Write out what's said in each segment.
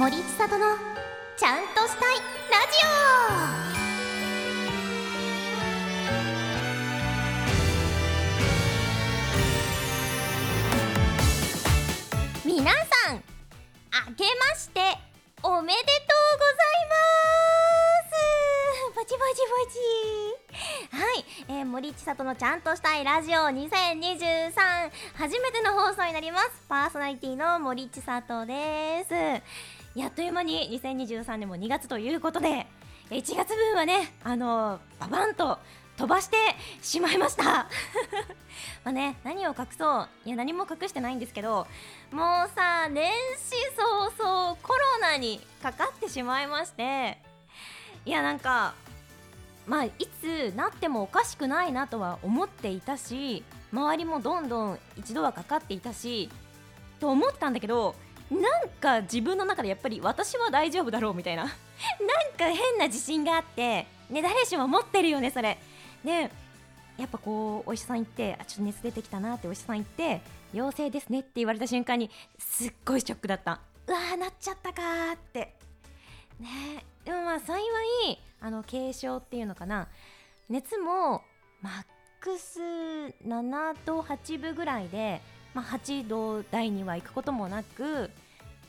森千里のちゃんとしたいラジオ皆さんあけましておめでとうございますぼちぼちぼちはい、えー、森千里のちゃんとしたいラジオ2023初めての放送になります。パーソナリティの森千里です。やっという間に2023年も2月ということで1月分はねあのババンと飛ばしてしまいました。まあね何を隠そういや何も隠してないんですけどもうさ年始早々コロナにかかってしまいましていやなんかまあいつなってもおかしくないなとは思っていたし周りもどんどん一度はかかっていたしと思ったんだけどなんか自分の中でやっぱり私は大丈夫だろうみたいな。なんか変な自信があって。ね誰しも持ってるよねそれ。でやっぱこうお医者さん行ってあちょっと熱出てきたなってお医者さん行って陽性ですねって言われた瞬間にすっごいショックだった。うわーなっちゃったかーって。ねでもまあ幸いあの軽症っていうのかな。熱もマックス7度8分ぐらいでまあ、8度台には行くこともなく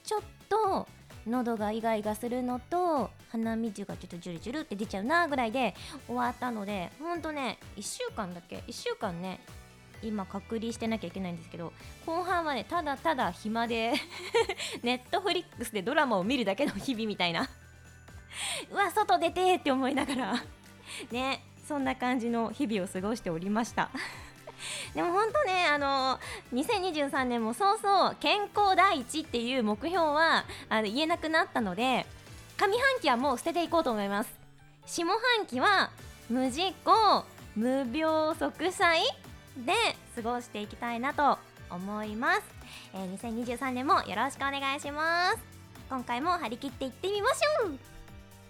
ちょっと喉がイガイガするのと鼻水がちょっとジュルジュルって出ちゃうなぐらいで終わったのでほんとね1週間だけ？1週間ね今隔離してなきゃいけないんですけど後半はねただただ暇で ネットフリックスでドラマを見るだけの日々みたいな。うわ外出てって思いながらねそんな感じの日々を過ごしておりました。でも本当ねあの2023年もそうそう健康第一っていう目標はあの言えなくなったので上半期はもう捨てていこうと思います。下半期は無事故無病息災で過ごしていきたいなと思います、えー、2023年もよろしくお願いします。今回も張り切っていってみましょう。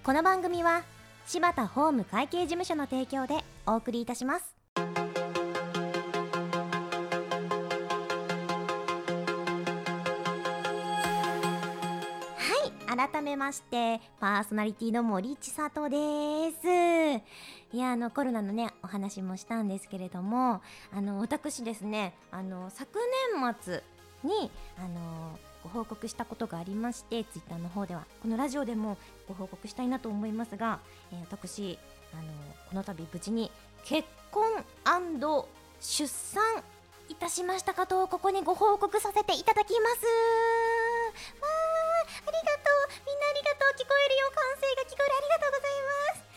この番組は柴田法務会計事務所の提供でお送りいたします。改めましてパーソナリティの森千里です。いやあのコロナのねお話もしたんですけれどもあの私ですねあの昨年末にあのご報告したことがありましてツイッターの方では。このラジオでもご報告したいなと思いますが、えー、私あのこの度無事に結婚出産いたしましたかとここにご報告させていただきます。わー。ありがとうみんなありがとう聞こえるよ歓声が聞こえる。ありがとうございます。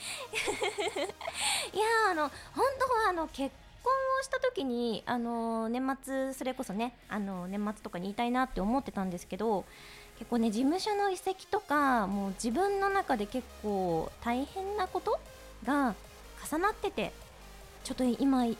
いやあの本当はあの結婚をした時にあの年末それこそねあの年末とかに言いたいなって思ってたんですけど結構ね事務所の移籍とかもう自分の中で結構大変なことが重なっててちょっと今言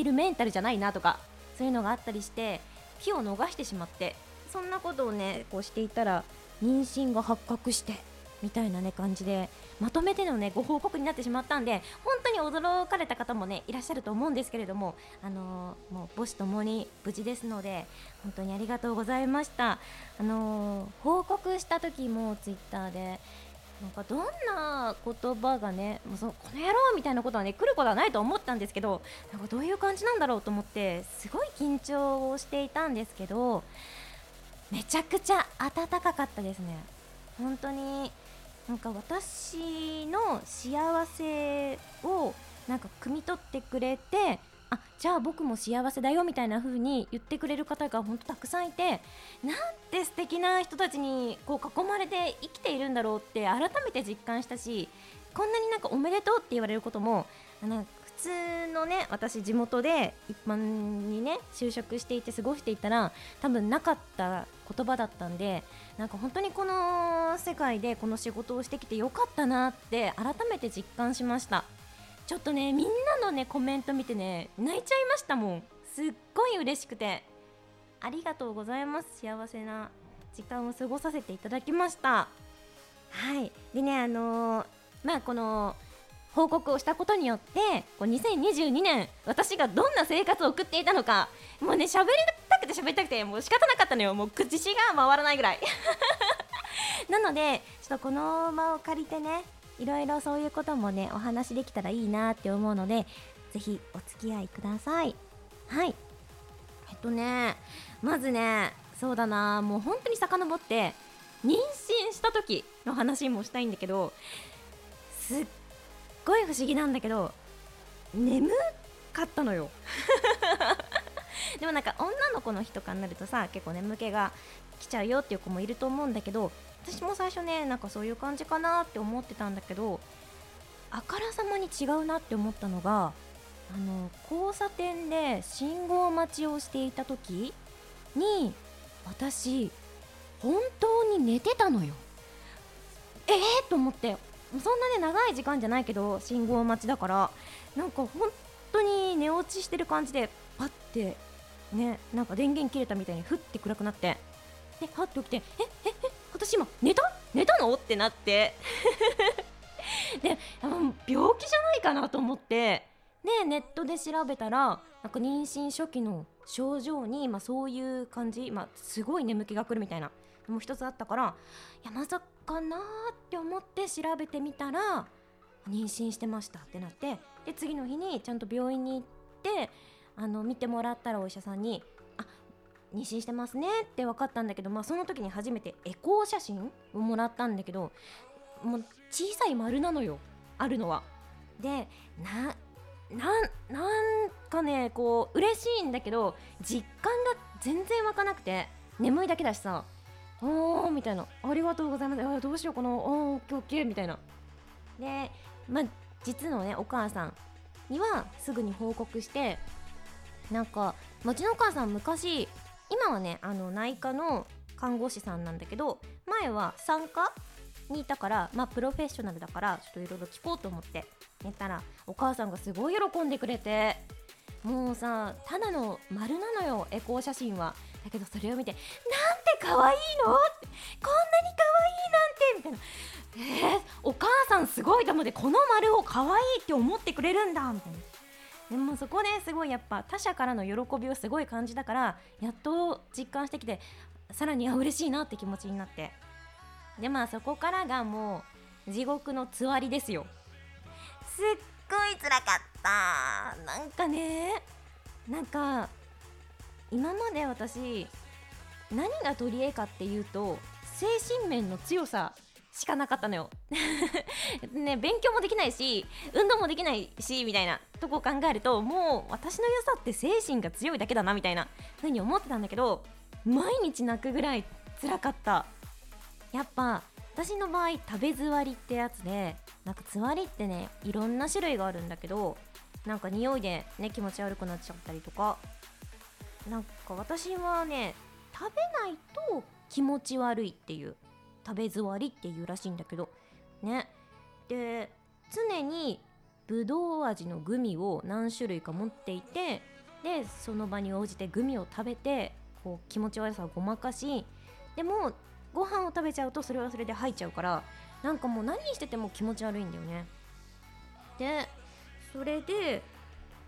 えるメンタルじゃないなとかそういうのがあったりして気を逃してしまってそんなことをねこうしていたら妊娠が発覚してみたいなね感じでまとめてのねご報告になってしまったんで本当に驚かれた方もねいらっしゃると思うんですけれどもあのー、もう母子ともに無事ですので本当にありがとうございました。あのー、報告した時もツイッターでなんかどんな言葉がねもうそのこの野郎みたいなことはね来ることはないと思ったんですけどなんかどういう感じなんだろうと思ってすごい緊張をしていたんですけどめちゃくちゃ暖かかったですね。本当になんか私の幸せをなんか汲み取ってくれてあじゃあ僕も幸せだよみたいな風に言ってくれる方が本当たくさんいてなんて素敵な人たちにこう囲まれて生きているんだろうって改めて実感したしこんなになんかおめでとうって言われることもあの普通のね私地元で一般にね就職していて過ごしていたら多分なかった言葉だったんでなんか本当にこの世界でこの仕事をしてきてよかったなって改めて実感しました。ちょっとねみんなのねコメント見てね泣いちゃいましたもん。すっごい嬉しくて。ありがとうございます。幸せな時間を過ごさせていただきました。はい。でねあのー、まあこの報告をしたことによってこう2022年私がどんな生活を送っていたのかもうね喋りたくて喋りたくてもう仕方なかったのよ。もう口が回らないぐらい。なのでちょっとこの場を借りてねいろいろそういうこともねお話できたらいいなって思うのでぜひお付き合いください。はい。えっとねまずねそうだな。もう本当に遡って妊娠した時の話もしたいんだけどすっごい不思議なんだけど眠かったのよ。でもなんか女の子の日とかになるとさ結構眠気が来ちゃうよっていう子もいると思うんだけど私も最初ねなんかそういう感じかなって思ってたんだけどあからさまに違うなって思ったのがあの交差点で信号待ちをしていた時に私本当に寝てたのよ。えー、と思ってそんなね長い時間じゃないけど信号待ちだからなんか本当に寝落ちしてる感じでパッてねなんか電源切れたみたいにふって暗くなってでパッて起きてえええ私今寝た？寝たの？ってなって。で病気じゃないかなと思ってでネットで調べたらなんか妊娠初期の症状に、まあ、そういう感じ、まあ、すごい眠気が来るみたいな。のも一つあったからいやまさかなって思って調べてみたら妊娠してましたってなってで次の日にちゃんと病院に行ってあの見てもらったらお医者さんに「あ妊娠してますね」って分かったんだけど、まあ、その時に初めてエコー写真をもらったんだけどもう小さい丸なのよあるのは。でなななんかねこう嬉しいんだけど実感が全然湧かなくて眠いだけだしさおーみたいな。ありがとうございます。あどうしようこのおーオッケーオッケーみたいな。でまあ実のねお母さんにはすぐに報告してなんかうちのお母さん昔今はねあの内科の看護師さんなんだけど前は産科にいたからまあプロフェッショナルだからちょっといろいろ聞こうと思って寝たらお母さんがすごい喜んでくれてもうさただの丸なのよエコー写真は。だけどそれを見てな可愛いの？ってこんなに可愛いなんて！みたいな。えー、お母さんすごい。と思ってこの丸を可愛いって思ってくれるんだ。みたいな。でもそこですごいやっぱ他者からの喜びをすごい感じたからやっと実感してきてさらにあ嬉しいなって気持ちになって。でまあそこからがもう地獄のつわりですよ。すっごい辛かった。なんかねなんか今まで私何が取り柄かっていうと精神面の強さしかなかったのよ。ね勉強もできないし運動もできないしみたいなとこを考えるともう私の良さって精神が強いだけだなみたいな風に思ってたんだけど毎日泣くぐらい辛かった。やっぱ私の場合食べ座りってやつでなんか座りってねいろんな種類があるんだけどなんか匂いでね気持ち悪くなっちゃったりとかなんか私はね食べないと気持ち悪いっていう食べ座りっていうらしいんだけど。ね。で常にぶどう味のグミを何種類か持っていてでその場に応じてグミを食べてこう気持ち悪さをごまかしでもご飯を食べちゃうとそれはそれで吐いちゃうからなんかもう何してても気持ち悪いんだよね。でそれで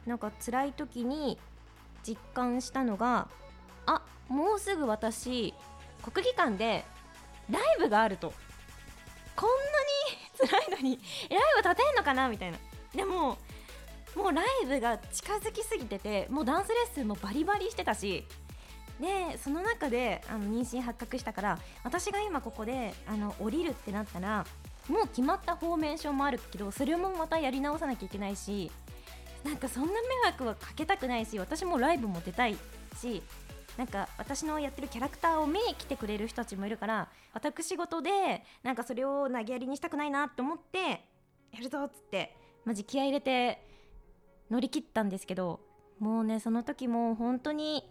なんか辛い時に実感したのがあもうすぐ私国技館でライブがあると。こんなに辛いのに ライブ立てんのかなみたいな。でももうライブが近づきすぎててもうダンスレッスンもバリバリしてたしでその中であの妊娠発覚したから私が今ここであの降りるってなったらもう決まったフォーメーションもあるけどそれもまたやり直さなきゃいけないしなんかそんな迷惑はかけたくないし私もライブも出たいしなんか私のやってるキャラクターを見に来てくれる人たちもいるから私事でなんかそれを投げやりにしたくないなって思ってやるぞっつってマジ気合い入れて乗り切ったんですけどもうねその時も本当に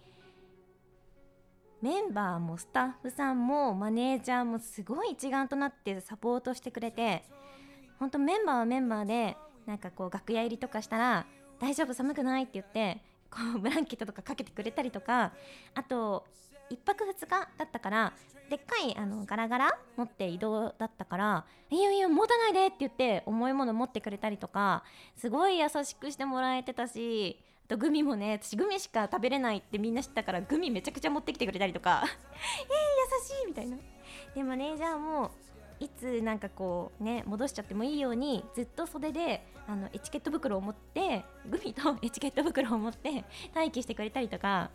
メンバーもスタッフさんもマネージャーもすごい一丸となってサポートしてくれて本当メンバーはメンバーでなんかこう楽屋入りとかしたら「大丈夫寒くない?」って言ってこう ブランケットとかかけてくれたりとかあと1泊2日だったからでっかいあのガラガラ持って移動だったから「いいよいいよ持たないで」って言って重いもの持ってくれたりとかすごい優しくしてもらえてたしあとグミもね私グミしか食べれないってみんな知ったからグミめちゃくちゃ持ってきてくれたりとか え、優しいみたいな。でマネージャーもいつなんかこうね戻しちゃってもいいようにずっと袖であのエチケット袋を持ってグミとエチケット袋を持って待機してくれたりとか。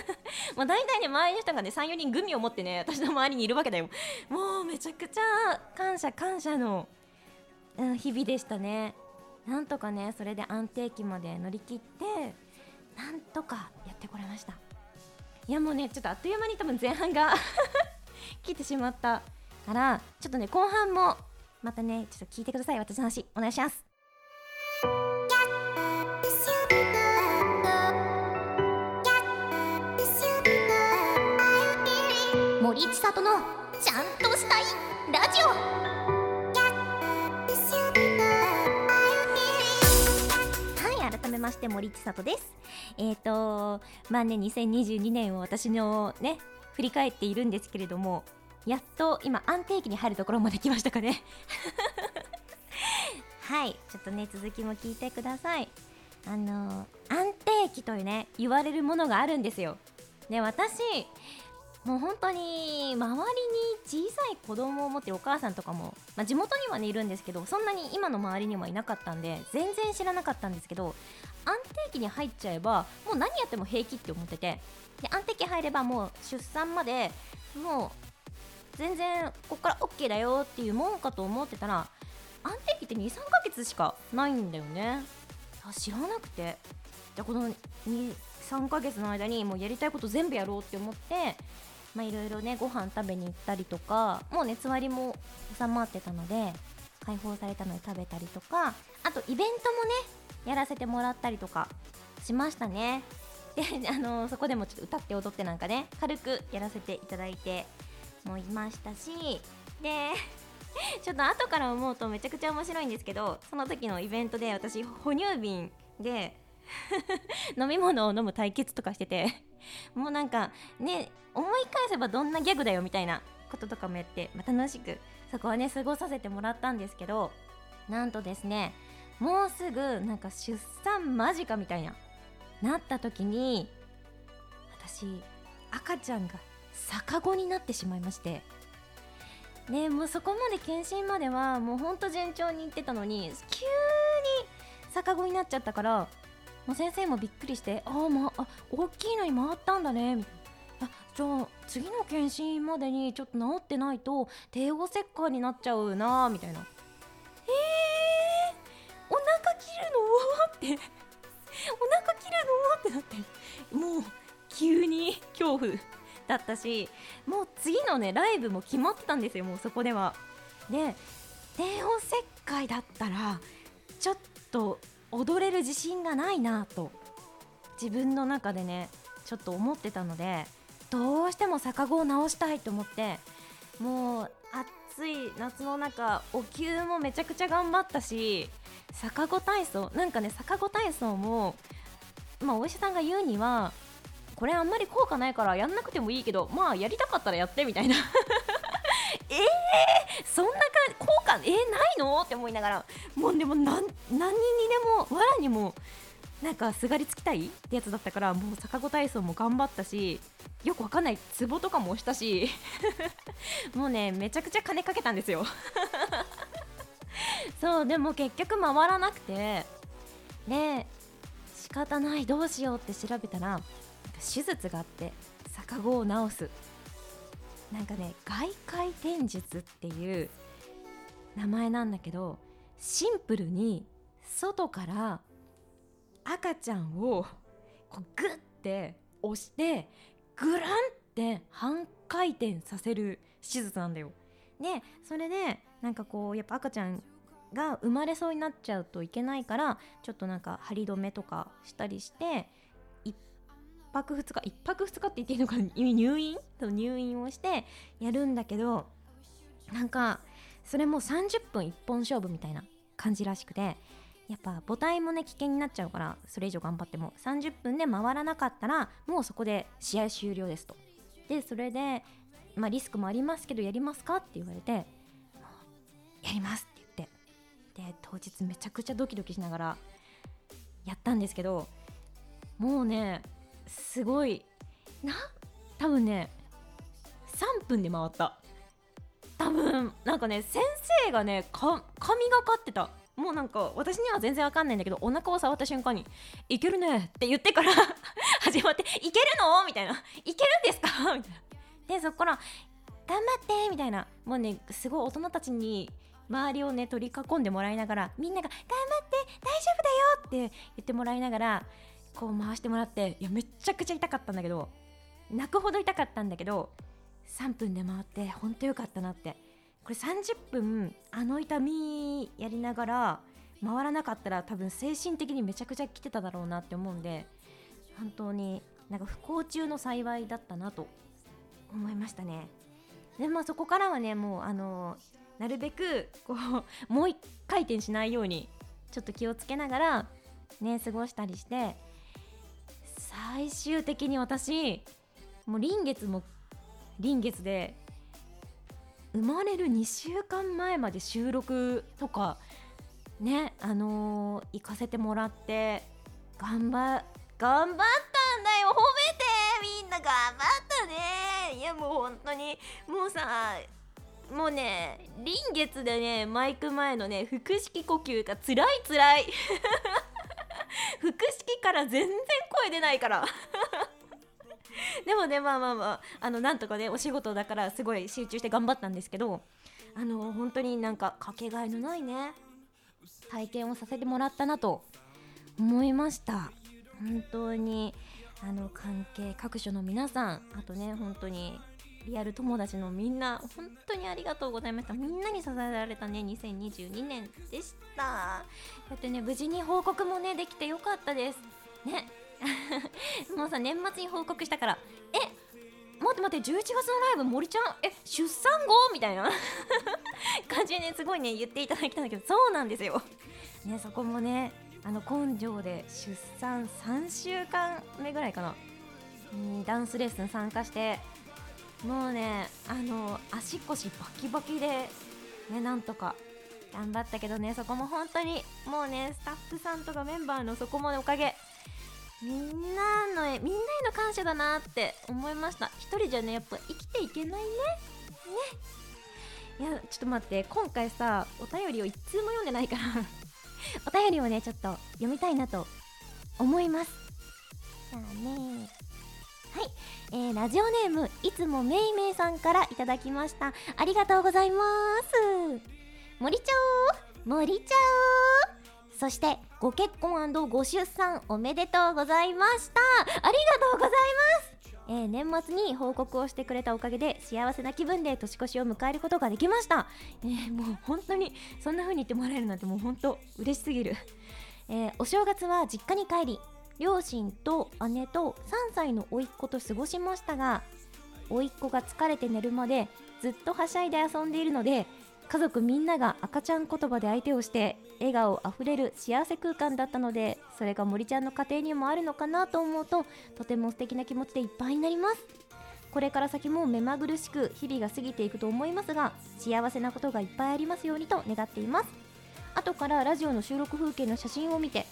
まあ大体ね周りの人がね34人グミを持ってね私の周りにいるわけだよ。もうめちゃくちゃ感謝感謝の、うん、日々でしたね。なんとかねそれで安定期まで乗り切ってなんとかやってこれました。いやもうねちょっとあっという間に多分前半が 来てしまったからちょっとね後半もまたねちょっと聞いてください。私の話お願いします。森千里のちゃんとしたいラジオ。はい改めまして森千里です。えっ、ー、とまあね2022年を私のね振り返っているんですけれどもやっと今安定期に入るところまで来ましたかね。はいちょっとね続きも聞いてください。あの安定期というね言われるものがあるんですよ。で私もう本当に周りに小さい子供を持ってるお母さんとかも、まあ、地元にはねいるんですけどそんなに今の周りにはいなかったんで全然知らなかったんですけど安定期に入っちゃえばもう何やっても平気って思っててで安定期入ればもう出産までもう全然こっから OK だよっていうもんかと思ってたら安定期って23ヶ月しかないんだよね。知らなくて。じゃこの23ヶ月の間にもうやりたいこと全部やろうって思ってまあいろいろねご飯食べに行ったりとかもう熱割りも収まってたので解放されたので食べたりとかあとイベントもねやらせてもらったりとかしましたね。で あのそこでもちょっと歌って踊ってなんかね軽くやらせていただいてもいましたしで ちょっと後から思うとめちゃくちゃ面白いんですけどその時のイベントで私哺乳瓶で飲み物を飲む対決とかしてて もうなんかね思い返せばどんなギャグだよみたいなこととかもやって、まあ、楽しくそこはね過ごさせてもらったんですけどなんとですねもうすぐなんか出産間近みたいななった時に私赤ちゃんが逆子になってしまいましてねもうそこまで検診まではもうほんと順調にいってたのに急に逆子になっちゃったからもう先生もびっくりしてああまあ大きいのに回ったんだねみたいなじゃあ次の検診までにちょっと治ってないと帝王切開になっちゃうなみたいなえー、お腹切るの？ってお腹切るの？ってなって。もう急に恐怖だったしもう次のねライブも決まってたんですよもうそこでは。で帝王切開だったらちょっと踊れる自信がないなと自分の中でねちょっと思ってたのでどうしても逆子を直したいと思ってもう暑い夏の中お灸もめちゃくちゃ頑張ったし逆子体操なんかね逆子体操もまあお医者さんが言うにはこれあんまり効果ないからやんなくてもいいけどまあやりたかったらやってみたいな。え ー、そんなか効果えー、ないのって思いながらもうでも何にでもわらにもなんかすがりつきたいってやつだったからもう逆子体操も頑張ったしよくわかんないツボとかも押したしもうねめちゃくちゃ金かけたんですよ。そうでも結局回らなくて。で仕方ないどうしようって調べたら手術があって逆子を治す。なんかね外回転術っていう名前なんだけどシンプルに外から赤ちゃんをこうグッて押してグランって半回転させる手術なんだよ。でそれでなんかこうやっぱ赤ちゃんが生まれそうになっちゃうといけないからちょっとなんか張り止めとかしたりして泊2日1泊2日って言っていいのか入院？と入院をしてやるんだけどなんかそれも30分一本勝負みたいな感じらしくてやっぱ母体もね危険になっちゃうからそれ以上頑張っても30分で回らなかったらもうそこで試合終了ですと。でそれでまあリスクもありますけどやりますかって言われてやりますって言って。で当日めちゃくちゃドキドキしながらやったんですけどもうねすごい。な多分ね3分で回った。多分なんかね先生がねか神がかってた。もうなんか私には全然わかんないんだけどお腹を触った瞬間に「いけるね」って言ってから 始まって「いけるの?」みたいな「いけるんですか?」みたいな。でそこから「頑張って」みたいな。もうねすごい大人たちに周りをね取り囲んでもらいながらみんなが「頑張って大丈夫だよ」って言ってもらいながらこう回してもらっていやめちゃくちゃ痛かったんだけど泣くほど痛かったんだけど3分で回って本当よかったなって。これ30分あの痛みやりながら回らなかったら多分精神的にめちゃくちゃ来てただろうなって思うんで本当になんか不幸中の幸いだったなと思いましたね。でまあそこからはねもうあのなるべくこうもう一回転しないようにちょっと気をつけながらね過ごしたりして最終的に私もう臨月も臨月で生まれる2週間前まで収録とかねあのー、行かせてもらって頑張頑張ったんだよ。褒めて。みんな頑張ったね。いやもう本当に。もうさもうね臨月でねマイク前のね腹式呼吸がつらいつらい。腹式から全然声出ないから。でもねまあまあまああのなんとかねお仕事だからすごい集中して頑張ったんですけどあの本当になんかかけがえのないね体験をさせてもらったなと思いました。本当にあの関係各所の皆さんあとね本当にリアル友達のみんな本当にありがとうございました。みんなに支えられたね2022年でした。だってね無事に報告もねできてよかったです。ね。もうさ年末に報告したからえ待って待って11月のライブ森ちゃん？え出産後？みたいな。感じでねすごいね言っていただいたんだけどそうなんですよ。ねそこもねあの根性で出産3週間目ぐらいかな。にダンスレッスン参加してもうねあの足腰バキバキでねなんとか頑張ったけどねそこも本当にもうねスタッフさんとかメンバーのそこもおかげみんなのみんなへの感謝だなって思いました。一人じゃねやっぱ生きていけないね。ね。いやちょっと待って今回さお便りを一通も読んでないから お便りをねちょっと読みたいなと思います。じゃあね。い、えー、ラジオネームいつもめいめいさんからいただきました。ありがとうございます。森ちゃお森ちゃおそしてご結婚ご出産おめでとうございました。ありがとうございます。えー、年末に報告をしてくれたおかげで幸せな気分で年越しを迎えることができました、えー、もう本当にそんな風に言ってもらえるなんてもう本当嬉しすぎる、えー、お正月は実家に帰り両親と姉と3歳の甥っ子と過ごしましたが甥っ子が疲れて寝るまでずっとはしゃいで遊んでいるので家族みんなが赤ちゃん言葉で相手をして笑顔あふれる幸せ空間だったのでそれが森ちゃんの家庭にもあるのかなと思うととても素敵な気持ちでいっぱいになります。これから先も目まぐるしく日々が過ぎていくと思いますが幸せなことがいっぱいありますようにと願っています。後からラジオの収録風景の写真を見て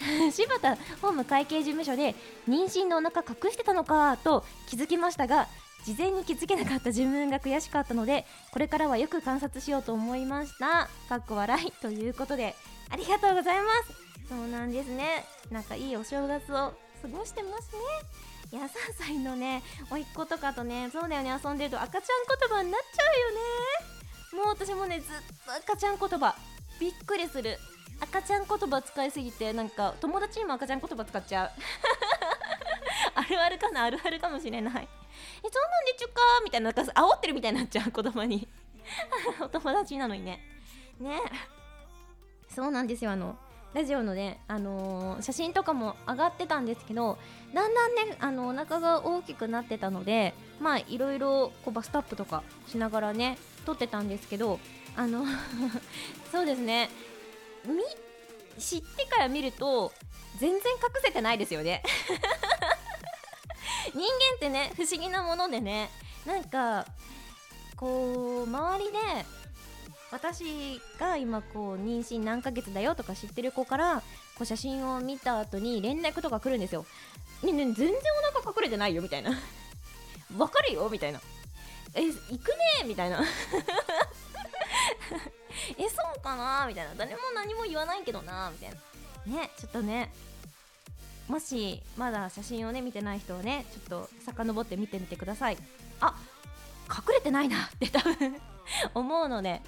柴田法務会計事務所で妊娠のお腹隠してたのかと気づきましたが事前に気づけなかった自分が悔しかったのでこれからはよく観察しようと思いました。かっこ笑い。ということでありがとうございます。そうなんですね。なんかいいお正月を過ごしてますね。いや3歳のね甥っ子とかとねそうだよね遊んでると赤ちゃん言葉になっちゃうよね。もう私もねずっと赤ちゃん言葉。びっくりする。赤ちゃん言葉使いすぎてなんか友達にも赤ちゃん言葉使っちゃう。あるあるかな？あるあるかもしれない。えそうなんでちゅかみたいななんか煽ってるみたいになっちゃう。子供に。お友達なのにね。ね。そうなんですよ。あのラジオのね、あのー、写真とかも上がってたんですけどだんだんねあのお腹が大きくなってたのでまあいろいろこうバストアップとかしながらね撮ってたんですけどあの そうですね。知ってから見ると全然隠せてないですよね 人間ってね不思議なものでねなんかこう周りで私が今こう妊娠何ヶ月だよとか知ってる子からこう写真を見た後に連絡とか来るんですよ。ねね全然お腹隠れてないよみたいな。わかるよみたいな。え行くねみたいな えそうかな？みたいな。誰も何も言わないけどなみたいな。ねちょっとねもしまだ写真をね見てない人はねちょっと遡って見てみてください。あ隠れてないなって多分 思うので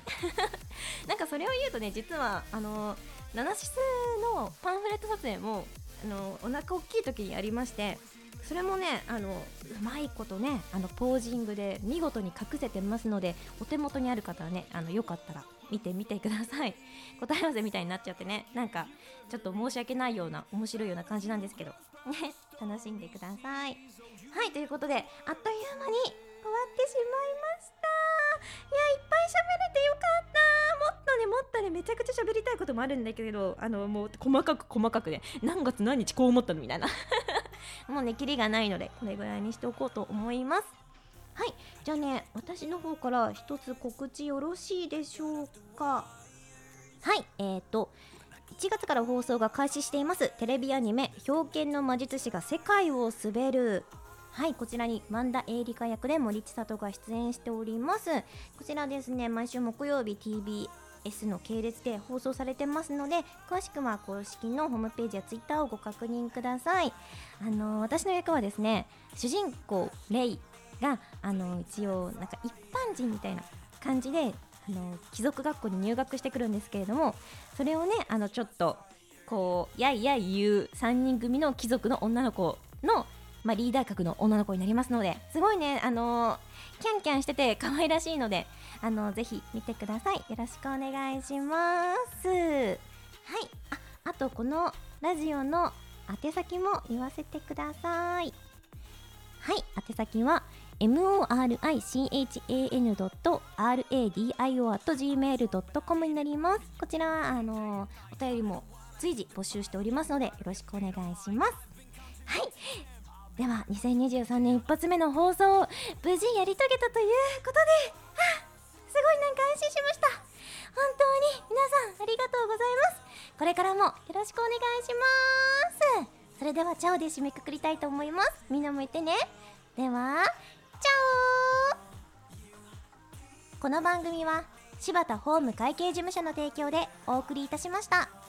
なんかそれを言うとね実はあのナナシスのパンフレット撮影もあのお腹大きい時にありましてそれもねあのうまいことねあのポージングで見事に隠せてますのでお手元にある方はねあのよかったら見てみてください。答え合わせみたいになっちゃってねなんかちょっと申し訳ないような面白いような感じなんですけどね楽しんでください。はいということであっという間に終わってしまいました。いやいっぱい喋れてよかった。もっとねもっとねめちゃくちゃ喋りたいこともあるんだけどあのもう細かく細かくね何月何日こう思ったのみたいな。もうねキリがないのでこれぐらいにしておこうと思います。はいじゃあね私の方から一つ告知よろしいでしょうか？はいえーと1月から放送が開始しています。テレビアニメ「表剣の魔術師が世界を滑る」はいこちらに萬田英理香役で森千里が出演しております。こちらですね毎週木曜日 TBS S の系列で放送されてますので詳しくは公式のホームページやツイッターをご確認ください。あの私の役はですね主人公レイがあの一応なんか一般人みたいな感じであの貴族学校に入学してくるんですけれどもそれをねあのちょっとこうやいやい言う3人組の貴族の女の子の、まあ、リーダー格の女の子になりますのですごいねあのキャンキャンしてて可愛らしいのであのぜひ見てください。よろしくお願いします。はい。ああとこのラジオの宛先も言わせてください。はい。宛先は morichan.radio.gmail.com になります。こちらはあのお便りも随時募集しておりますのでよろしくお願いします。はい。では2023年一発目の放送を無事やり遂げたということではあすごいなんか安心しました。本当に皆さんありがとうございます。これからもよろしくお願いします。それではチャオで締めくくりたいと思います。みんなも言ってね。ではチャオ。この番組は柴田ホーム会計事務所の提供でお送りいたしました。